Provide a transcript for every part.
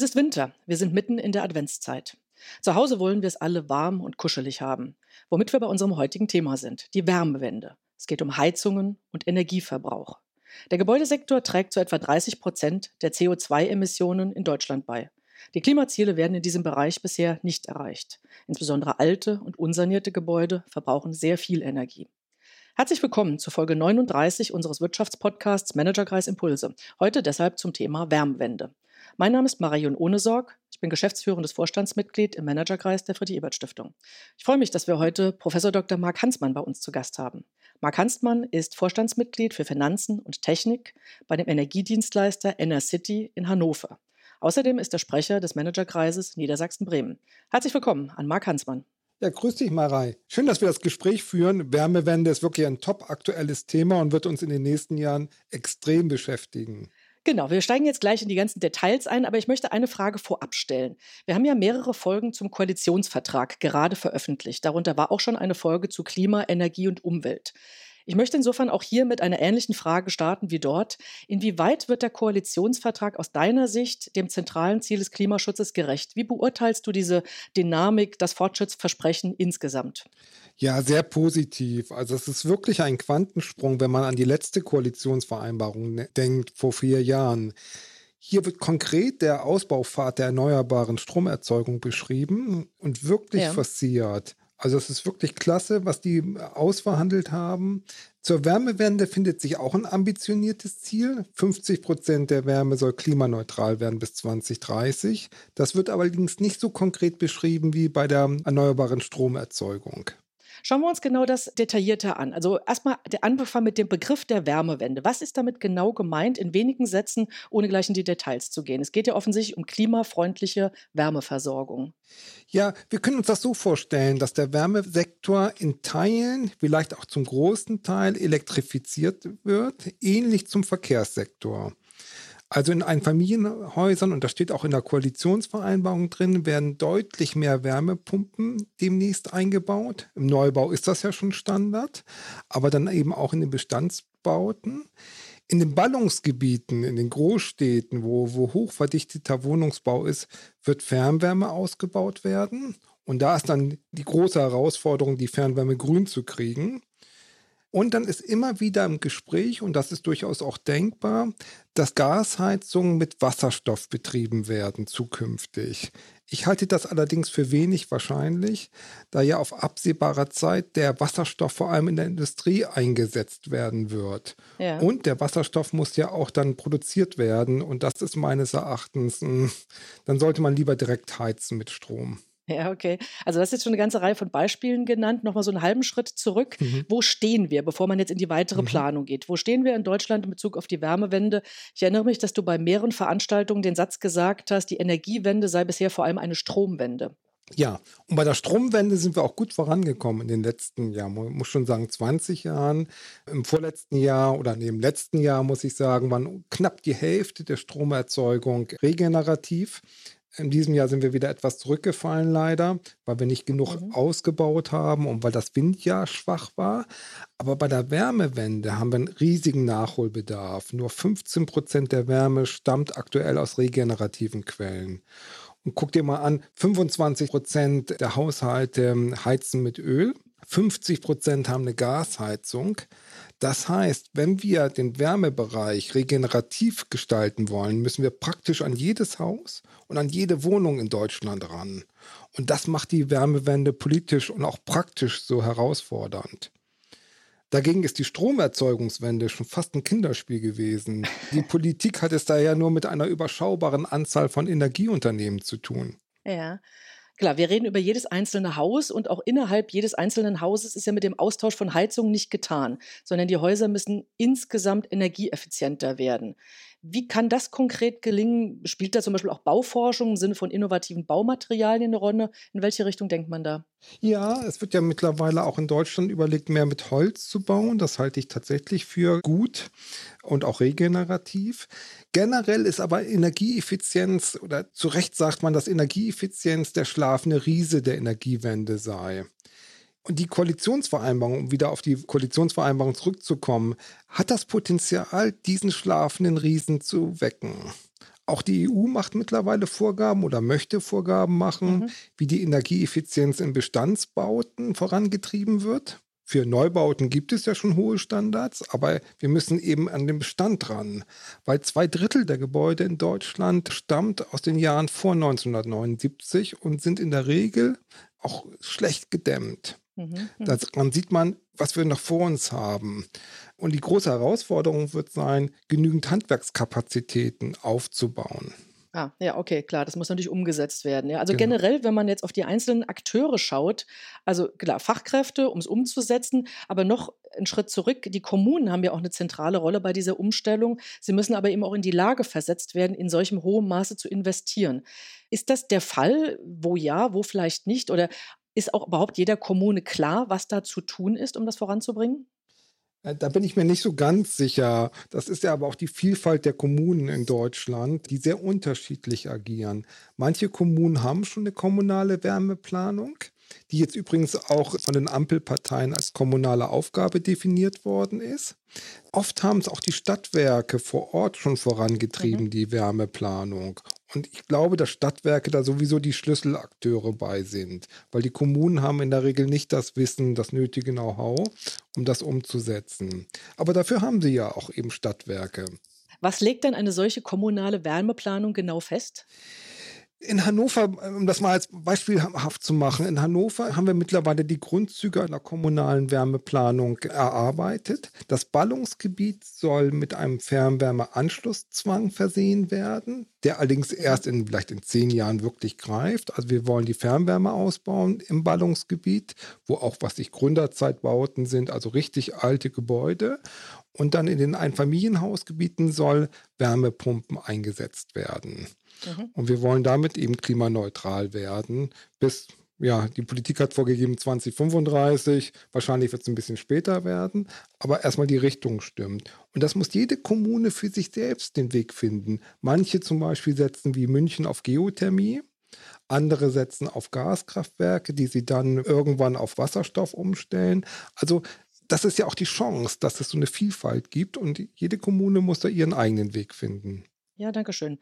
Es ist Winter. Wir sind mitten in der Adventszeit. Zu Hause wollen wir es alle warm und kuschelig haben, womit wir bei unserem heutigen Thema sind, die Wärmewende. Es geht um Heizungen und Energieverbrauch. Der Gebäudesektor trägt zu etwa 30 Prozent der CO2-Emissionen in Deutschland bei. Die Klimaziele werden in diesem Bereich bisher nicht erreicht. Insbesondere alte und unsanierte Gebäude verbrauchen sehr viel Energie. Herzlich willkommen zu Folge 39 unseres Wirtschaftspodcasts Managerkreis Impulse. Heute deshalb zum Thema Wärmewende. Mein Name ist Marion Ohnesorg. Ich bin geschäftsführendes Vorstandsmitglied im Managerkreis der Friedrich-Ebert-Stiftung. Ich freue mich, dass wir heute Professor Dr. Marc Hansmann bei uns zu Gast haben. Marc Hansmann ist Vorstandsmitglied für Finanzen und Technik bei dem Energiedienstleister Enercity in Hannover. Außerdem ist er Sprecher des Managerkreises Niedersachsen-Bremen. Herzlich willkommen an Marc Hansmann. Ja, grüß dich, Marei. Schön, dass wir das Gespräch führen. Wärmewende ist wirklich ein top aktuelles Thema und wird uns in den nächsten Jahren extrem beschäftigen. Genau, wir steigen jetzt gleich in die ganzen Details ein, aber ich möchte eine Frage vorab stellen. Wir haben ja mehrere Folgen zum Koalitionsvertrag gerade veröffentlicht. Darunter war auch schon eine Folge zu Klima, Energie und Umwelt. Ich möchte insofern auch hier mit einer ähnlichen Frage starten wie dort. Inwieweit wird der Koalitionsvertrag aus deiner Sicht dem zentralen Ziel des Klimaschutzes gerecht? Wie beurteilst du diese Dynamik, das Fortschrittsversprechen insgesamt? Ja, sehr positiv. Also es ist wirklich ein Quantensprung, wenn man an die letzte Koalitionsvereinbarung ne-, denkt vor vier Jahren. Hier wird konkret der Ausbaupfad der erneuerbaren Stromerzeugung beschrieben und wirklich ja. forciert. Also es ist wirklich klasse, was die ausverhandelt haben. Zur Wärmewende findet sich auch ein ambitioniertes Ziel. 50 Prozent der Wärme soll klimaneutral werden bis 2030. Das wird allerdings nicht so konkret beschrieben wie bei der erneuerbaren Stromerzeugung. Schauen wir uns genau das detaillierter an. Also erstmal der Anfang mit dem Begriff der Wärmewende. Was ist damit genau gemeint? In wenigen Sätzen, ohne gleich in die Details zu gehen. Es geht ja offensichtlich um klimafreundliche Wärmeversorgung. Ja, wir können uns das so vorstellen, dass der Wärmesektor in Teilen, vielleicht auch zum großen Teil, elektrifiziert wird, ähnlich zum Verkehrssektor. Also in Einfamilienhäusern, und das steht auch in der Koalitionsvereinbarung drin, werden deutlich mehr Wärmepumpen demnächst eingebaut. Im Neubau ist das ja schon Standard, aber dann eben auch in den Bestandsbauten. In den Ballungsgebieten, in den Großstädten, wo, wo hochverdichteter Wohnungsbau ist, wird Fernwärme ausgebaut werden. Und da ist dann die große Herausforderung, die Fernwärme grün zu kriegen. Und dann ist immer wieder im Gespräch, und das ist durchaus auch denkbar, dass Gasheizungen mit Wasserstoff betrieben werden zukünftig. Ich halte das allerdings für wenig wahrscheinlich, da ja auf absehbarer Zeit der Wasserstoff vor allem in der Industrie eingesetzt werden wird. Ja. Und der Wasserstoff muss ja auch dann produziert werden. Und das ist meines Erachtens, hm, dann sollte man lieber direkt heizen mit Strom. Ja, okay. Also das ist jetzt schon eine ganze Reihe von Beispielen genannt. Nochmal so einen halben Schritt zurück. Mhm. Wo stehen wir, bevor man jetzt in die weitere mhm. Planung geht? Wo stehen wir in Deutschland in Bezug auf die Wärmewende? Ich erinnere mich, dass du bei mehreren Veranstaltungen den Satz gesagt hast, die Energiewende sei bisher vor allem eine Stromwende. Ja, und bei der Stromwende sind wir auch gut vorangekommen in den letzten Jahren, man muss schon sagen 20 Jahren. Im vorletzten Jahr oder im letzten Jahr, muss ich sagen, waren knapp die Hälfte der Stromerzeugung regenerativ. In diesem Jahr sind wir wieder etwas zurückgefallen, leider, weil wir nicht genug mhm. ausgebaut haben und weil das Windjahr schwach war. Aber bei der Wärmewende haben wir einen riesigen Nachholbedarf. Nur 15 Prozent der Wärme stammt aktuell aus regenerativen Quellen. Und guck dir mal an, 25 Prozent der Haushalte heizen mit Öl, 50 Prozent haben eine Gasheizung. Das heißt, wenn wir den Wärmebereich regenerativ gestalten wollen, müssen wir praktisch an jedes Haus und an jede Wohnung in Deutschland ran. Und das macht die Wärmewende politisch und auch praktisch so herausfordernd. Dagegen ist die Stromerzeugungswende schon fast ein Kinderspiel gewesen. Die Politik hat es daher nur mit einer überschaubaren Anzahl von Energieunternehmen zu tun. Ja. Klar, wir reden über jedes einzelne Haus und auch innerhalb jedes einzelnen Hauses ist ja mit dem Austausch von Heizungen nicht getan, sondern die Häuser müssen insgesamt energieeffizienter werden. Wie kann das konkret gelingen? Spielt da zum Beispiel auch Bauforschung im Sinne von innovativen Baumaterialien eine Rolle? In welche Richtung denkt man da? Ja, es wird ja mittlerweile auch in Deutschland überlegt, mehr mit Holz zu bauen. Das halte ich tatsächlich für gut und auch regenerativ. Generell ist aber Energieeffizienz oder zu Recht sagt man, dass Energieeffizienz der schlafende Riese der Energiewende sei. Und die Koalitionsvereinbarung, um wieder auf die Koalitionsvereinbarung zurückzukommen, hat das Potenzial, diesen schlafenden Riesen zu wecken. Auch die EU macht mittlerweile Vorgaben oder möchte Vorgaben machen, mhm. wie die Energieeffizienz in Bestandsbauten vorangetrieben wird. Für Neubauten gibt es ja schon hohe Standards, aber wir müssen eben an den Bestand ran, weil zwei Drittel der Gebäude in Deutschland stammt aus den Jahren vor 1979 und sind in der Regel auch schlecht gedämmt. Mhm. mhm. Daran sieht man, was wir noch vor uns haben. Und die große Herausforderung wird sein, genügend Handwerkskapazitäten aufzubauen. Ah, ja, okay, klar, das muss natürlich umgesetzt werden. Ja. Also genau. generell, wenn man jetzt auf die einzelnen Akteure schaut, also klar, Fachkräfte, um es umzusetzen, aber noch einen Schritt zurück, die Kommunen haben ja auch eine zentrale Rolle bei dieser Umstellung. Sie müssen aber eben auch in die Lage versetzt werden, in solchem hohen Maße zu investieren. Ist das der Fall? Wo ja, wo vielleicht nicht? Oder ist auch überhaupt jeder Kommune klar, was da zu tun ist, um das voranzubringen? Äh, da bin ich mir nicht so ganz sicher. Das ist ja aber auch die Vielfalt der Kommunen in Deutschland, die sehr unterschiedlich agieren. Manche Kommunen haben schon eine kommunale Wärmeplanung, die jetzt übrigens auch von den Ampelparteien als kommunale Aufgabe definiert worden ist. Oft haben es auch die Stadtwerke vor Ort schon vorangetrieben, mhm. die Wärmeplanung. Und ich glaube, dass Stadtwerke da sowieso die Schlüsselakteure bei sind, weil die Kommunen haben in der Regel nicht das Wissen, das nötige Know-how, um das umzusetzen. Aber dafür haben sie ja auch eben Stadtwerke. Was legt denn eine solche kommunale Wärmeplanung genau fest? In Hannover, um das mal als beispielhaft zu machen, in Hannover haben wir mittlerweile die Grundzüge einer kommunalen Wärmeplanung erarbeitet. Das Ballungsgebiet soll mit einem Fernwärmeanschlusszwang versehen werden, der allerdings erst in vielleicht in zehn Jahren wirklich greift. Also wir wollen die Fernwärme ausbauen im Ballungsgebiet, wo auch was ich Gründerzeitbauten sind, also richtig alte Gebäude. Und dann in den Einfamilienhausgebieten soll Wärmepumpen eingesetzt werden. Mhm. Und wir wollen damit eben klimaneutral werden bis ja, die Politik hat vorgegeben 2035, wahrscheinlich wird es ein bisschen später werden, aber erstmal die Richtung stimmt. Und das muss jede Kommune für sich selbst den Weg finden. Manche zum Beispiel setzen wie München auf Geothermie, andere setzen auf Gaskraftwerke, die sie dann irgendwann auf Wasserstoff umstellen. Also das ist ja auch die Chance, dass es so eine Vielfalt gibt und jede Kommune muss da ihren eigenen Weg finden. Ja, danke schön.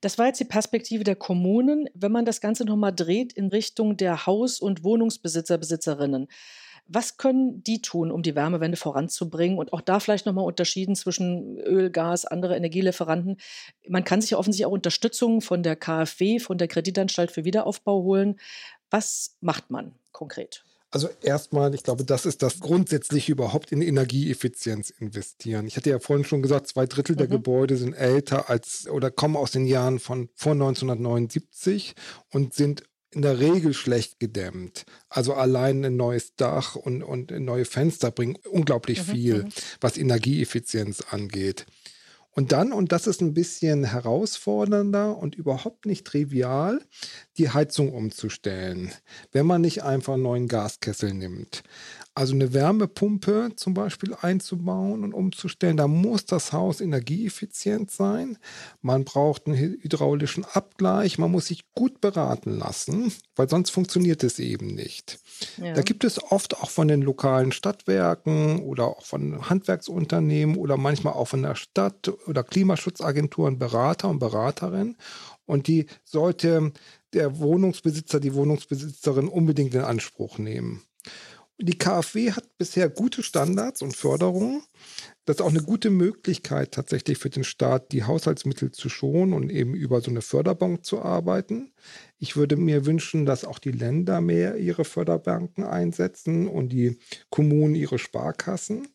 Das war jetzt die Perspektive der Kommunen. Wenn man das Ganze nochmal dreht in Richtung der Haus- und Wohnungsbesitzer, Besitzerinnen, was können die tun, um die Wärmewende voranzubringen? Und auch da vielleicht nochmal unterschieden zwischen Öl, Gas, andere Energielieferanten. Man kann sich offensichtlich auch Unterstützung von der KfW, von der Kreditanstalt für Wiederaufbau holen. Was macht man konkret? Also erstmal, ich glaube, das ist das grundsätzlich überhaupt in Energieeffizienz investieren. Ich hatte ja vorhin schon gesagt, zwei Drittel mhm. der Gebäude sind älter als oder kommen aus den Jahren von vor 1979 und sind in der Regel schlecht gedämmt. Also allein ein neues Dach und, und neue Fenster bringen unglaublich mhm. viel, mhm. was Energieeffizienz angeht. Und dann, und das ist ein bisschen herausfordernder und überhaupt nicht trivial, die Heizung umzustellen, wenn man nicht einfach einen neuen Gaskessel nimmt. Also eine Wärmepumpe zum Beispiel einzubauen und umzustellen, da muss das Haus energieeffizient sein. Man braucht einen hydraulischen Abgleich, man muss sich gut beraten lassen, weil sonst funktioniert es eben nicht. Ja. Da gibt es oft auch von den lokalen Stadtwerken oder auch von Handwerksunternehmen oder manchmal auch von der Stadt oder Klimaschutzagenturen Berater und Beraterinnen. Und die sollte der Wohnungsbesitzer, die Wohnungsbesitzerin unbedingt in Anspruch nehmen. Die KfW hat bisher gute Standards und Förderungen. Das ist auch eine gute Möglichkeit tatsächlich für den Staat, die Haushaltsmittel zu schonen und eben über so eine Förderbank zu arbeiten. Ich würde mir wünschen, dass auch die Länder mehr ihre Förderbanken einsetzen und die Kommunen ihre Sparkassen.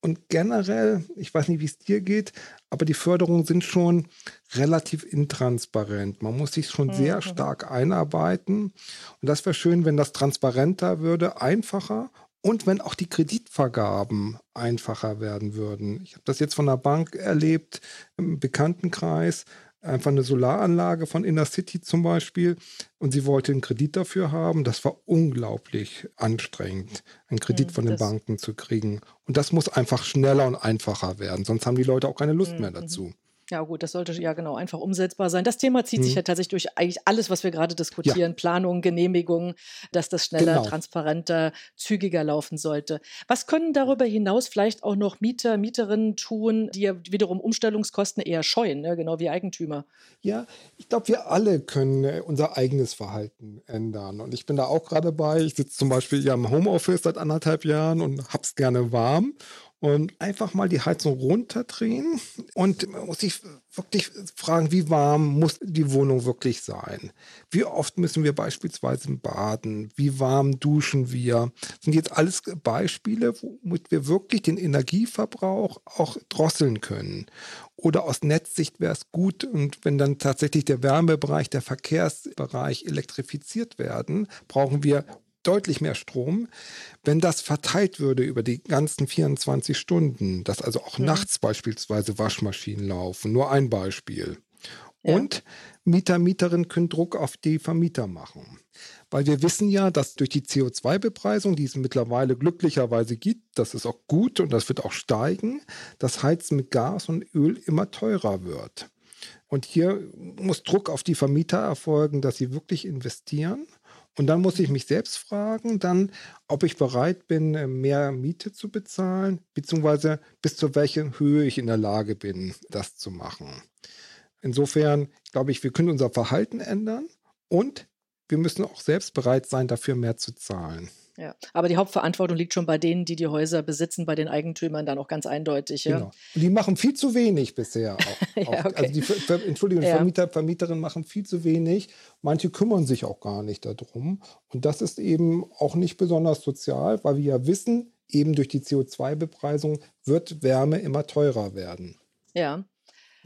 Und generell, ich weiß nicht, wie es dir geht, aber die Förderungen sind schon relativ intransparent. Man muss sich schon mhm. sehr stark einarbeiten. Und das wäre schön, wenn das transparenter würde, einfacher und wenn auch die Kreditvergaben einfacher werden würden. Ich habe das jetzt von der Bank erlebt im Bekanntenkreis einfach eine Solaranlage von Inner City zum Beispiel und sie wollte einen Kredit dafür haben. Das war unglaublich anstrengend, einen Kredit mhm, von den Banken zu kriegen. Und das muss einfach schneller und einfacher werden, sonst haben die Leute auch keine Lust mhm. mehr dazu. Ja, gut, das sollte ja genau einfach umsetzbar sein. Das Thema zieht mhm. sich ja tatsächlich durch eigentlich alles, was wir gerade diskutieren: ja. Planung, Genehmigung, dass das schneller, genau. transparenter, zügiger laufen sollte. Was können darüber hinaus vielleicht auch noch Mieter, Mieterinnen tun, die ja wiederum Umstellungskosten eher scheuen, ne? genau wie Eigentümer? Ja, ich glaube, wir alle können äh, unser eigenes Verhalten ändern. Und ich bin da auch gerade bei. Ich sitze zum Beispiel ja im Homeoffice seit anderthalb Jahren und hab's gerne warm und einfach mal die Heizung runterdrehen und muss ich wirklich fragen, wie warm muss die Wohnung wirklich sein? Wie oft müssen wir beispielsweise baden? Wie warm duschen wir? Das sind jetzt alles Beispiele, womit wir wirklich den Energieverbrauch auch drosseln können. Oder aus Netzsicht wäre es gut, und wenn dann tatsächlich der Wärmebereich, der Verkehrsbereich elektrifiziert werden, brauchen wir deutlich mehr Strom. Wenn das verteilt würde über die ganzen 24 Stunden, dass also auch mhm. nachts beispielsweise Waschmaschinen laufen, nur ein Beispiel. Ja. Und Mieter, Mieterinnen können Druck auf die Vermieter machen. Weil wir wissen ja, dass durch die CO2-Bepreisung, die es mittlerweile glücklicherweise gibt, das ist auch gut und das wird auch steigen, das Heizen mit Gas und Öl immer teurer wird. Und hier muss Druck auf die Vermieter erfolgen, dass sie wirklich investieren und dann muss ich mich selbst fragen, dann, ob ich bereit bin, äh, mehr Miete zu bezahlen, beziehungsweise bis zu welcher Höhe ich in der Lage bin, das zu machen. Insofern glaube ich, wir können unser Verhalten ändern und wir müssen auch selbst bereit sein, dafür mehr zu zahlen. Ja, aber die Hauptverantwortung liegt schon bei denen, die die Häuser besitzen, bei den Eigentümern dann auch ganz eindeutig. Ja? Genau. Und die machen viel zu wenig bisher. Auch, ja, okay. Also die Ver Entschuldigung, ja. Vermieter, Vermieterinnen machen viel zu wenig. Manche kümmern sich auch gar nicht darum. Und das ist eben auch nicht besonders sozial, weil wir ja wissen, eben durch die CO2-Bepreisung wird Wärme immer teurer werden. Ja.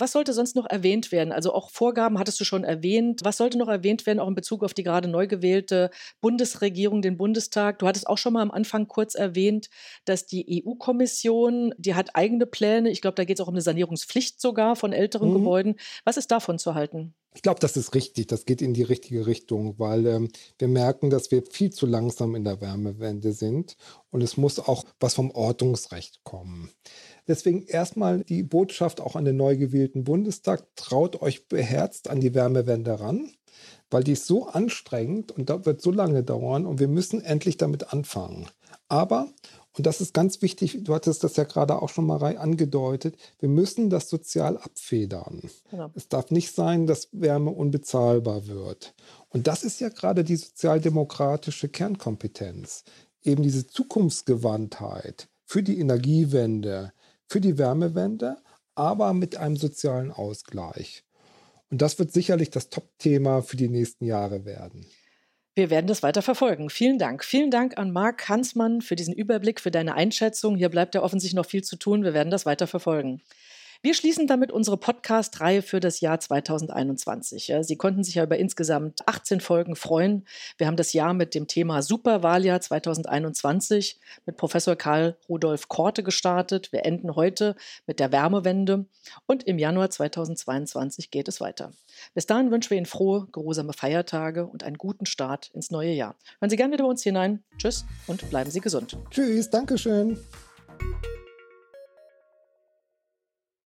Was sollte sonst noch erwähnt werden? Also auch Vorgaben hattest du schon erwähnt. Was sollte noch erwähnt werden, auch in Bezug auf die gerade neu gewählte Bundesregierung, den Bundestag? Du hattest auch schon mal am Anfang kurz erwähnt, dass die EU-Kommission, die hat eigene Pläne. Ich glaube, da geht es auch um eine Sanierungspflicht sogar von älteren mhm. Gebäuden. Was ist davon zu halten? Ich glaube, das ist richtig. Das geht in die richtige Richtung, weil ähm, wir merken, dass wir viel zu langsam in der Wärmewende sind und es muss auch was vom Ortungsrecht kommen. Deswegen erstmal die Botschaft auch an den neu gewählten Bundestag, traut euch beherzt an die Wärmewende ran, weil die ist so anstrengend und da wird so lange dauern und wir müssen endlich damit anfangen. Aber, und das ist ganz wichtig, du hattest das ja gerade auch schon mal angedeutet, wir müssen das sozial abfedern. Genau. Es darf nicht sein, dass Wärme unbezahlbar wird. Und das ist ja gerade die sozialdemokratische Kernkompetenz. Eben diese Zukunftsgewandtheit für die Energiewende, für die Wärmewende, aber mit einem sozialen Ausgleich. Und das wird sicherlich das Top-Thema für die nächsten Jahre werden. Wir werden das weiter verfolgen. Vielen Dank. Vielen Dank an Marc Hansmann für diesen Überblick, für deine Einschätzung. Hier bleibt ja offensichtlich noch viel zu tun. Wir werden das weiter verfolgen. Wir schließen damit unsere Podcast-Reihe für das Jahr 2021. Sie konnten sich ja über insgesamt 18 Folgen freuen. Wir haben das Jahr mit dem Thema Superwahljahr 2021 mit Professor Karl Rudolf Korte gestartet. Wir enden heute mit der Wärmewende und im Januar 2022 geht es weiter. Bis dahin wünschen wir Ihnen frohe, geruhsame Feiertage und einen guten Start ins neue Jahr. Hören Sie gerne wieder bei uns hinein. Tschüss und bleiben Sie gesund. Tschüss, Dankeschön.